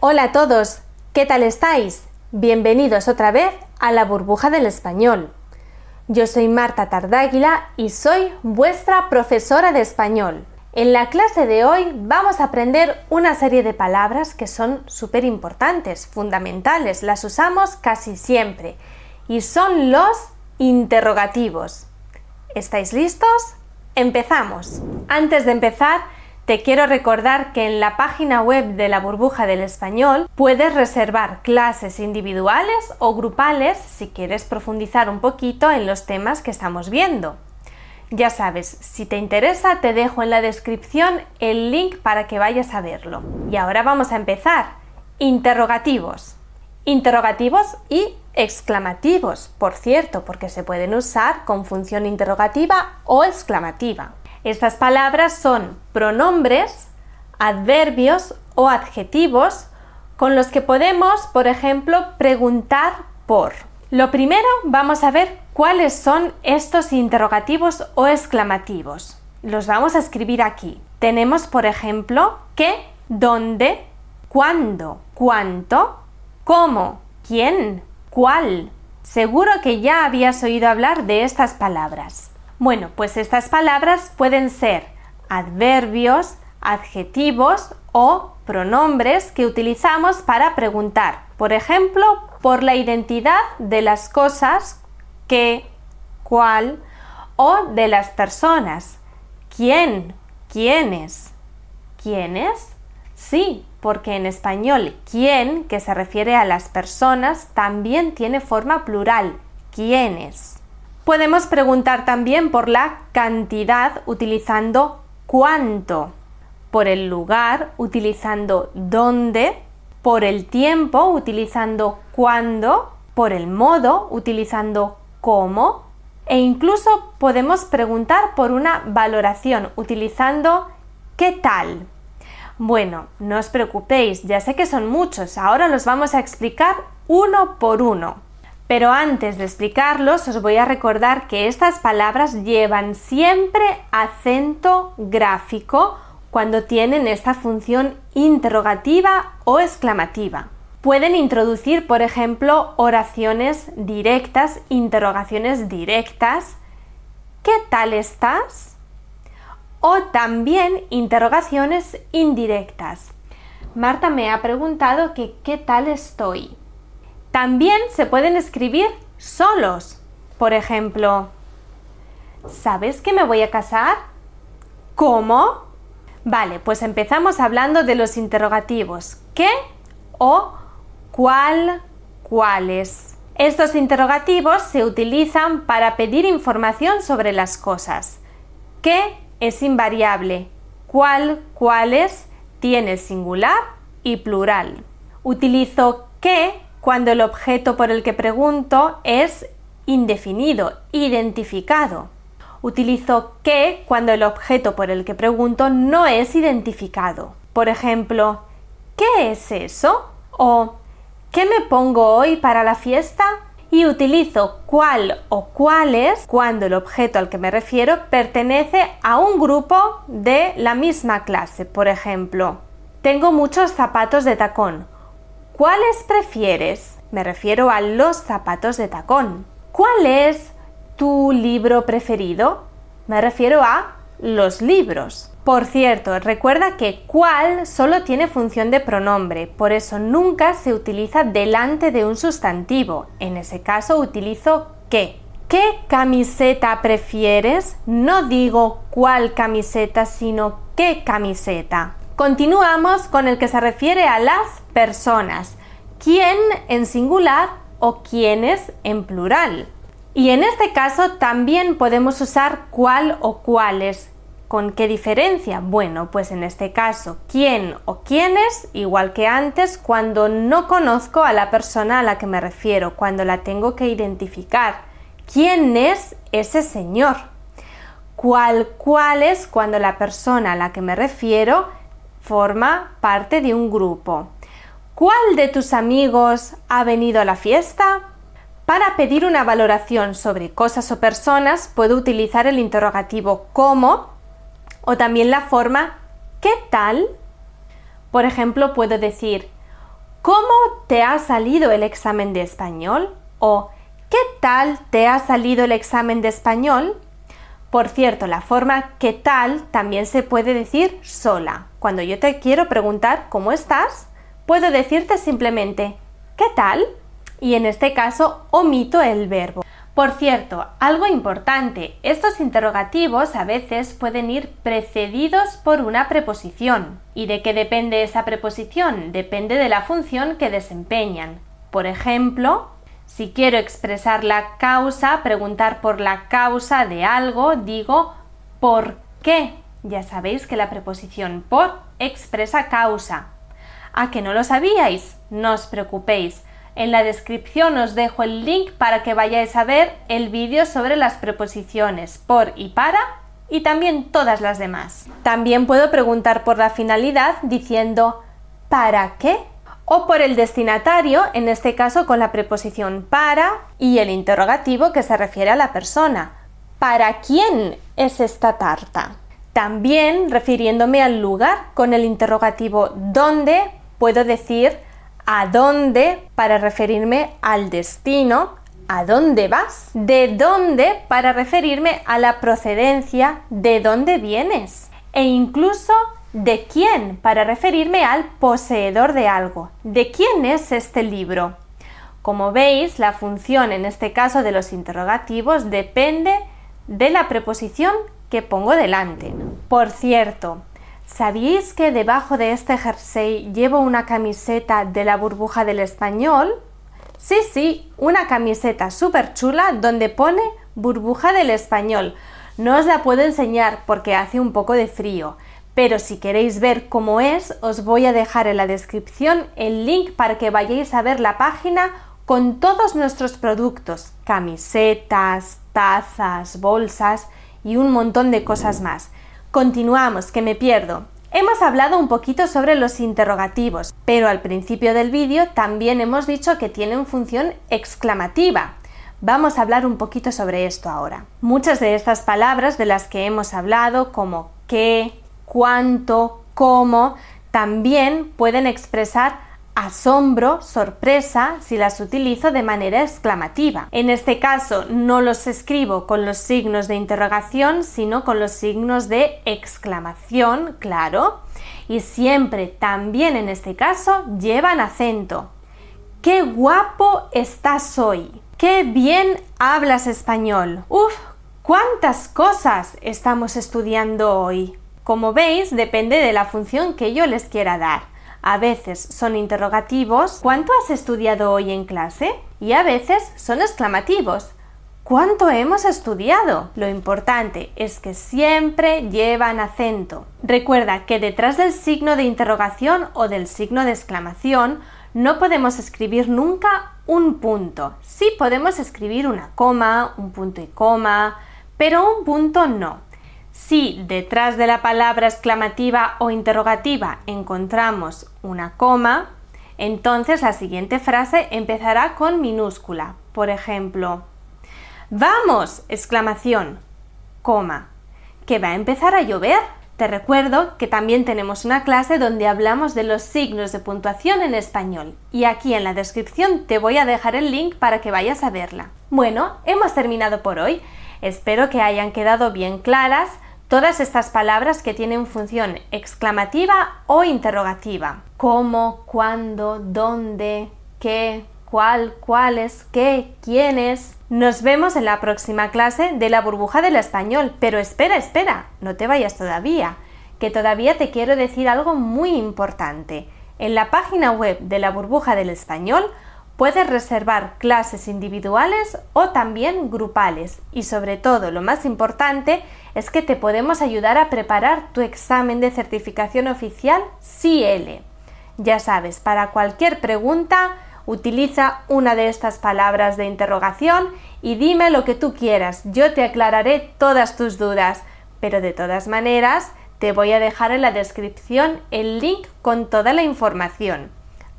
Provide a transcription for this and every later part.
Hola a todos, ¿qué tal estáis? Bienvenidos otra vez a la burbuja del español. Yo soy Marta Tardáguila y soy vuestra profesora de español. En la clase de hoy vamos a aprender una serie de palabras que son súper importantes, fundamentales, las usamos casi siempre y son los interrogativos. ¿Estáis listos? Empezamos. Antes de empezar, te quiero recordar que en la página web de la burbuja del español puedes reservar clases individuales o grupales si quieres profundizar un poquito en los temas que estamos viendo. Ya sabes, si te interesa te dejo en la descripción el link para que vayas a verlo. Y ahora vamos a empezar. Interrogativos. Interrogativos y exclamativos, por cierto, porque se pueden usar con función interrogativa o exclamativa. Estas palabras son pronombres, adverbios o adjetivos con los que podemos, por ejemplo, preguntar por. Lo primero, vamos a ver cuáles son estos interrogativos o exclamativos. Los vamos a escribir aquí. Tenemos, por ejemplo, qué, dónde, cuándo, cuánto, cómo, quién, cuál. Seguro que ya habías oído hablar de estas palabras. Bueno, pues estas palabras pueden ser adverbios, adjetivos o pronombres que utilizamos para preguntar, por ejemplo, por la identidad de las cosas, qué, cuál, o de las personas, quién, quiénes, quiénes. Sí, porque en español quién, que se refiere a las personas, también tiene forma plural, quiénes. Podemos preguntar también por la cantidad utilizando cuánto, por el lugar utilizando dónde, por el tiempo utilizando cuándo, por el modo utilizando cómo e incluso podemos preguntar por una valoración utilizando ¿qué tal? Bueno, no os preocupéis, ya sé que son muchos, ahora los vamos a explicar uno por uno. Pero antes de explicarlos, os voy a recordar que estas palabras llevan siempre acento gráfico cuando tienen esta función interrogativa o exclamativa. Pueden introducir, por ejemplo, oraciones directas, interrogaciones directas. ¿Qué tal estás? O también interrogaciones indirectas. Marta me ha preguntado que qué tal estoy. También se pueden escribir solos. Por ejemplo, ¿sabes que me voy a casar? ¿Cómo? Vale, pues empezamos hablando de los interrogativos. ¿Qué o cuál, cuáles? Estos interrogativos se utilizan para pedir información sobre las cosas. ¿Qué es invariable? ¿Cuál, cuáles? Tiene singular y plural. Utilizo qué cuando el objeto por el que pregunto es indefinido, identificado. Utilizo que cuando el objeto por el que pregunto no es identificado. Por ejemplo, ¿qué es eso? o ¿qué me pongo hoy para la fiesta? Y utilizo cuál o cuáles cuando el objeto al que me refiero pertenece a un grupo de la misma clase. Por ejemplo, tengo muchos zapatos de tacón ¿Cuáles prefieres? Me refiero a los zapatos de tacón. ¿Cuál es tu libro preferido? Me refiero a los libros. Por cierto, recuerda que cuál solo tiene función de pronombre, por eso nunca se utiliza delante de un sustantivo. En ese caso utilizo qué. ¿Qué camiseta prefieres? No digo cuál camiseta, sino qué camiseta. Continuamos con el que se refiere a las personas. ¿Quién en singular o quiénes en plural? Y en este caso también podemos usar cuál o cuáles. ¿Con qué diferencia? Bueno, pues en este caso, quién o quiénes, igual que antes, cuando no conozco a la persona a la que me refiero, cuando la tengo que identificar. ¿Quién es ese señor? ¿Cuál, cuál es cuando la persona a la que me refiero forma parte de un grupo. ¿Cuál de tus amigos ha venido a la fiesta? Para pedir una valoración sobre cosas o personas puedo utilizar el interrogativo ¿cómo? o también la forma ¿qué tal? Por ejemplo, puedo decir ¿Cómo te ha salido el examen de español? o ¿Qué tal te ha salido el examen de español? Por cierto, la forma ¿qué tal? también se puede decir sola. Cuando yo te quiero preguntar ¿cómo estás? Puedo decirte simplemente ¿qué tal? Y en este caso omito el verbo. Por cierto, algo importante, estos interrogativos a veces pueden ir precedidos por una preposición. ¿Y de qué depende esa preposición? Depende de la función que desempeñan. Por ejemplo, si quiero expresar la causa, preguntar por la causa de algo, digo ¿por qué? Ya sabéis que la preposición por expresa causa. ¿A que no lo sabíais? No os preocupéis. En la descripción os dejo el link para que vayáis a ver el vídeo sobre las preposiciones por y para y también todas las demás. También puedo preguntar por la finalidad diciendo ¿para qué? o por el destinatario, en este caso con la preposición para y el interrogativo que se refiere a la persona. ¿Para quién es esta tarta? También refiriéndome al lugar con el interrogativo ¿dónde? Puedo decir a dónde para referirme al destino, a dónde vas, de dónde para referirme a la procedencia, de dónde vienes, e incluso de quién para referirme al poseedor de algo, de quién es este libro. Como veis, la función en este caso de los interrogativos depende de la preposición que pongo delante. Por cierto, ¿Sabíais que debajo de este jersey llevo una camiseta de la burbuja del español? Sí, sí, una camiseta súper chula donde pone burbuja del español. No os la puedo enseñar porque hace un poco de frío, pero si queréis ver cómo es, os voy a dejar en la descripción el link para que vayáis a ver la página con todos nuestros productos, camisetas, tazas, bolsas y un montón de cosas más. Continuamos, que me pierdo. Hemos hablado un poquito sobre los interrogativos, pero al principio del vídeo también hemos dicho que tienen función exclamativa. Vamos a hablar un poquito sobre esto ahora. Muchas de estas palabras de las que hemos hablado, como qué, cuánto, cómo, también pueden expresar asombro, sorpresa, si las utilizo de manera exclamativa. En este caso no los escribo con los signos de interrogación, sino con los signos de exclamación, claro. Y siempre, también en este caso, llevan acento. ¡Qué guapo estás hoy! ¡Qué bien hablas español! ¡Uf! ¿Cuántas cosas estamos estudiando hoy? Como veis, depende de la función que yo les quiera dar. A veces son interrogativos, ¿cuánto has estudiado hoy en clase? Y a veces son exclamativos, ¿Cuánto hemos estudiado? Lo importante es que siempre llevan acento. Recuerda que detrás del signo de interrogación o del signo de exclamación no podemos escribir nunca un punto. Sí podemos escribir una coma, un punto y coma, pero un punto no. Si detrás de la palabra exclamativa o interrogativa encontramos una coma, entonces la siguiente frase empezará con minúscula. Por ejemplo, ¡Vamos! exclamación, coma, que va a empezar a llover. Te recuerdo que también tenemos una clase donde hablamos de los signos de puntuación en español y aquí en la descripción te voy a dejar el link para que vayas a verla. Bueno, hemos terminado por hoy. Espero que hayan quedado bien claras todas estas palabras que tienen función exclamativa o interrogativa. ¿Cómo? ¿Cuándo? ¿Dónde? ¿Qué? ¿Cuál? ¿Cuáles? ¿Qué? ¿Quiénes? Nos vemos en la próxima clase de la burbuja del español. Pero espera, espera, no te vayas todavía, que todavía te quiero decir algo muy importante. En la página web de la burbuja del español Puedes reservar clases individuales o también grupales y sobre todo lo más importante es que te podemos ayudar a preparar tu examen de certificación oficial CL. Ya sabes, para cualquier pregunta utiliza una de estas palabras de interrogación y dime lo que tú quieras, yo te aclararé todas tus dudas, pero de todas maneras te voy a dejar en la descripción el link con toda la información.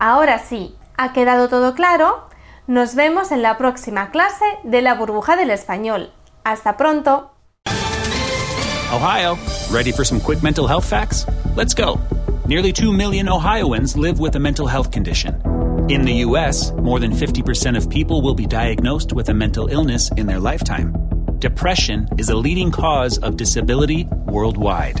Ahora sí, ¿Ha quedado todo claro? Nos vemos en la próxima clase de la burbuja del español. Hasta pronto. Ohio, ready for some quick mental health facts? Let's go. Nearly 2 million Ohioans live with a mental health condition. In the U.S., more than 50% of people will be diagnosed with a mental illness in their lifetime. Depression is a leading cause of disability worldwide.